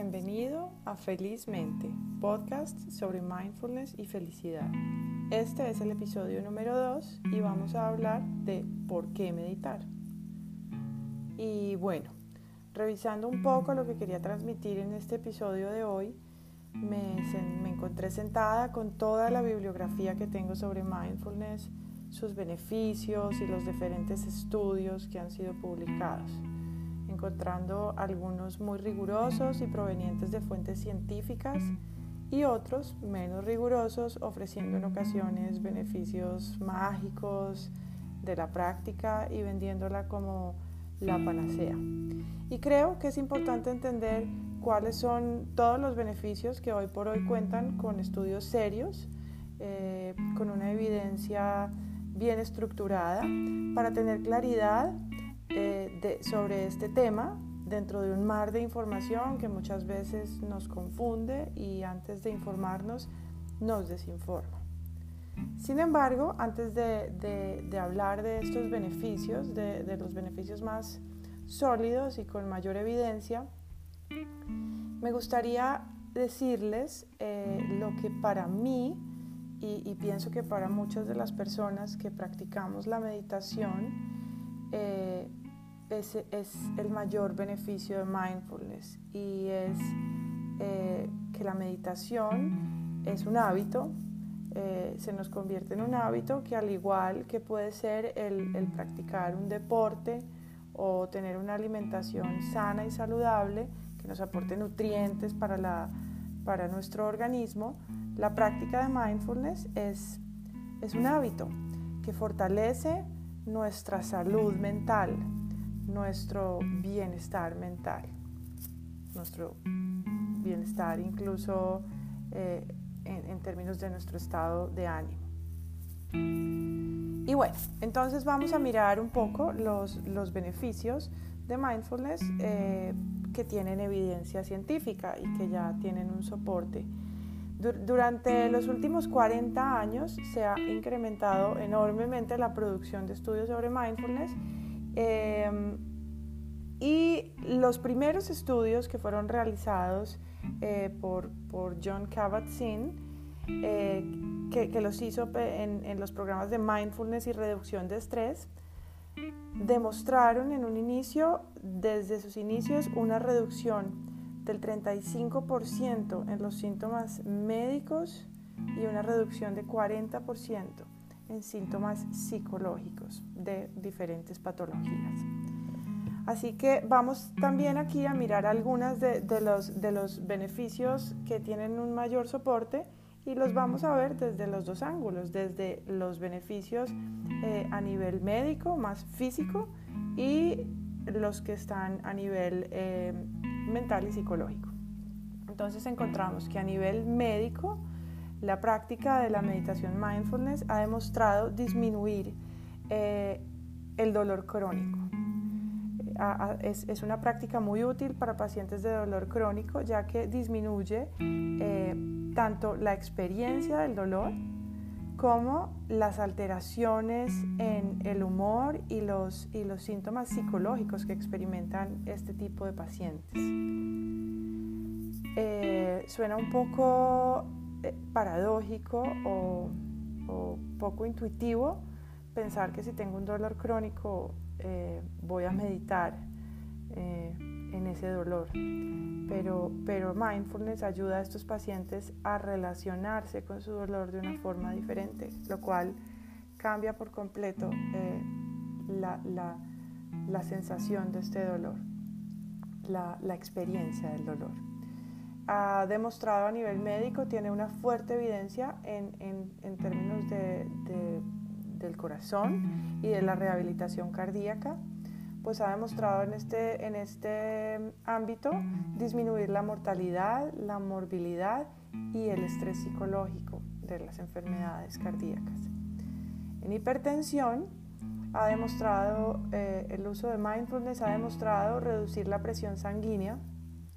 Bienvenido a Felizmente, podcast sobre mindfulness y felicidad. Este es el episodio número 2 y vamos a hablar de por qué meditar. Y bueno, revisando un poco lo que quería transmitir en este episodio de hoy, me, me encontré sentada con toda la bibliografía que tengo sobre mindfulness, sus beneficios y los diferentes estudios que han sido publicados encontrando algunos muy rigurosos y provenientes de fuentes científicas y otros menos rigurosos ofreciendo en ocasiones beneficios mágicos de la práctica y vendiéndola como la panacea. Y creo que es importante entender cuáles son todos los beneficios que hoy por hoy cuentan con estudios serios, eh, con una evidencia bien estructurada, para tener claridad eh, sobre este tema dentro de un mar de información que muchas veces nos confunde y antes de informarnos nos desinforma. Sin embargo, antes de, hablar de estos beneficios, de, los beneficios más sólidos y con mayor evidencia, me gustaría decirles eh, lo que para mí y, pienso que para muchas de las personas que practicamos la meditación, eh, es el mayor beneficio de mindfulness y es eh, que la meditación es un hábito, eh, se nos convierte en un hábito que al igual que puede ser el, practicar un deporte o tener una alimentación sana y saludable que nos aporte nutrientes para, la, para nuestro organismo, la práctica de mindfulness es, es un hábito que fortalece nuestra salud mental, nuestro bienestar mental, nuestro bienestar incluso eh, en, términos de nuestro estado de ánimo. Y bueno, entonces vamos a mirar un poco los, beneficios de mindfulness eh, que tienen evidencia científica y que ya tienen un soporte. Durante los últimos 40 años se ha incrementado enormemente la producción de estudios sobre mindfulness Em, y los primeros estudios que fueron realizados eh, por, por, John Kabat-Zinn, eh, que, los hizo en, en, los programas de mindfulness y reducción de estrés, demostraron en un inicio, desde sus inicios, una reducción del 35% en los síntomas médicos y una reducción de 40% en síntomas psicológicos de diferentes patologías. Así que vamos también aquí a mirar algunas de, los, de los beneficios que tienen un mayor soporte y los vamos a ver desde los dos ángulos, desde los beneficios eh, a nivel médico, más físico, y los que están a nivel eh, mental y psicológico. Entonces encontramos que a nivel médico, la práctica de la meditación mindfulness ha demostrado disminuir eh, el dolor crónico. Eh, es, una práctica muy útil para pacientes de dolor crónico ya que disminuye eh, tanto la experiencia del dolor como las alteraciones en el humor y los, y los síntomas psicológicos que experimentan este tipo de pacientes. suena un poco eh, paradójico o, poco intuitivo pensar que si tengo un dolor crónico eh, voy a meditar eh, en ese dolor. Pero, pero mindfulness ayuda a estos pacientes a relacionarse con su dolor de una forma diferente, lo cual cambia por completo la, la, sensación de este dolor, la, la experiencia del dolor ha demostrado a nivel médico, tiene una fuerte evidencia en, en, términos de, del corazón y de la rehabilitación cardíaca, pues ha demostrado en este, en este ámbito disminuir la mortalidad, la morbilidad y el estrés psicológico de las enfermedades cardíacas. En hipertensión, ha demostrado, eh, el uso de mindfulness ha demostrado reducir la presión sanguínea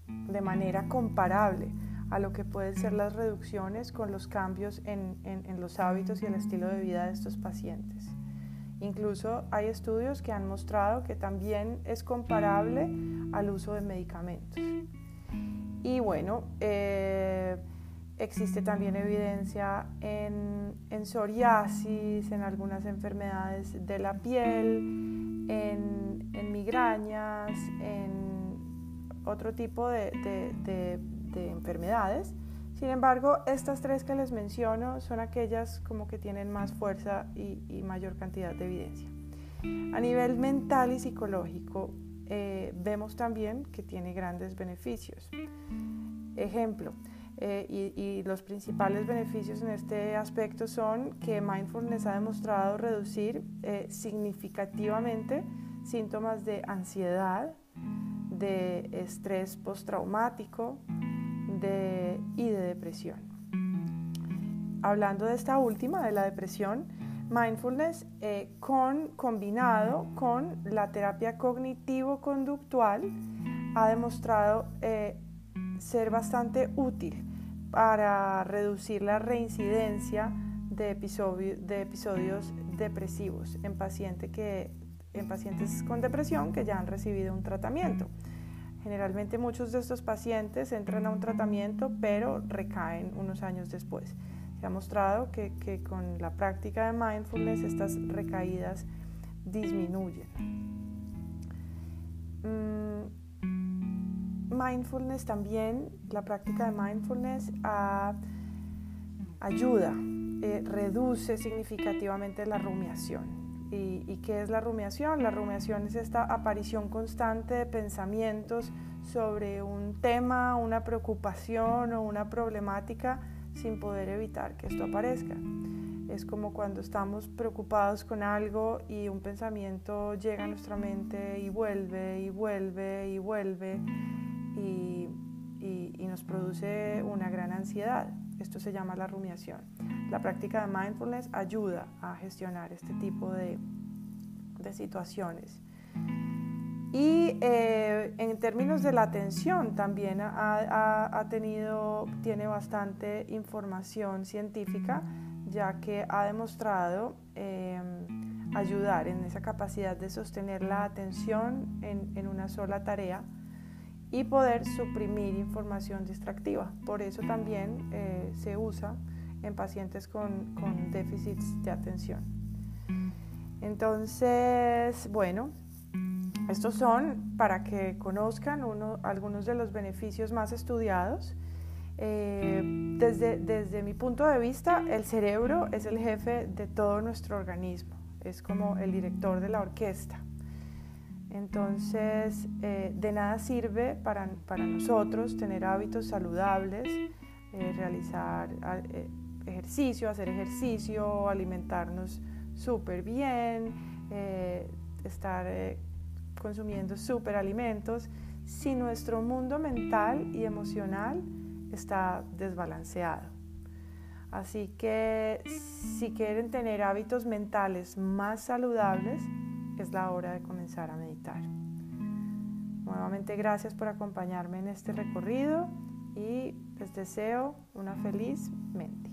de manera comparable a lo que pueden ser las reducciones con los cambios en, los hábitos y el estilo de vida de estos pacientes. Incluso hay estudios que han mostrado que también es comparable al uso de medicamentos. Y bueno, eh, existe también evidencia en, en, psoriasis, en algunas enfermedades de la piel, en, migrañas, en otro tipo de, enfermedades. Sin embargo, estas tres que les menciono son aquellas como que tienen más fuerza y, mayor cantidad de evidencia. A nivel mental y psicológico, eh, vemos también que tiene grandes beneficios. Ejemplo, eh, y, los principales beneficios en este aspecto son que mindfulness ha demostrado reducir eh, significativamente síntomas de ansiedad, de estrés postraumático y de depresión. Hablando de esta última, de la depresión, mindfulness eh, con, combinado con la terapia cognitivo-conductual ha demostrado eh, ser bastante útil para reducir la reincidencia de, episodios depresivos en pacientes con depresión que ya han recibido un tratamiento. Generalmente muchos de estos pacientes entran a un tratamiento pero recaen unos años después. Se ha mostrado que, con la práctica de mindfulness estas recaídas disminuyen. Mm, mindfulness también, la práctica de mindfulness ayuda, eh, reduce significativamente la rumiación. ¿Y, ¿Y qué es la rumiación? La rumiación es esta aparición constante de pensamientos sobre un tema, una preocupación o una problemática sin poder evitar que esto aparezca. Es como cuando estamos preocupados con algo y un pensamiento llega a nuestra mente y vuelve y vuelve y vuelve y, y, nos produce una gran ansiedad. Esto se llama la rumiación. La práctica de mindfulness ayuda a gestionar este tipo de, de situaciones. Y eh, en términos de la atención también ha, tenido, tiene bastante información científica, ya que ha demostrado em, ayudar en esa capacidad de sostener la atención en, una sola tarea y poder suprimir información distractiva. Por eso también eh, se usa en pacientes con, con déficits de atención. Entonces, bueno, estos son para que conozcan algunos de los beneficios más estudiados. Eh, desde, desde mi punto de vista, el cerebro es el jefe de todo nuestro organismo, es como el director de la orquesta. Entonces, eh, de nada sirve para, para, nosotros tener hábitos saludables, eh, realizar ejercicio, hacer ejercicio, alimentarnos súper bien, estar consumiendo superalimentos si nuestro mundo mental y emocional está desbalanceado. Así que si quieren tener hábitos mentales más saludables, es la hora de comenzar a meditar. Nuevamente gracias por acompañarme en este recorrido y les deseo una feliz mente.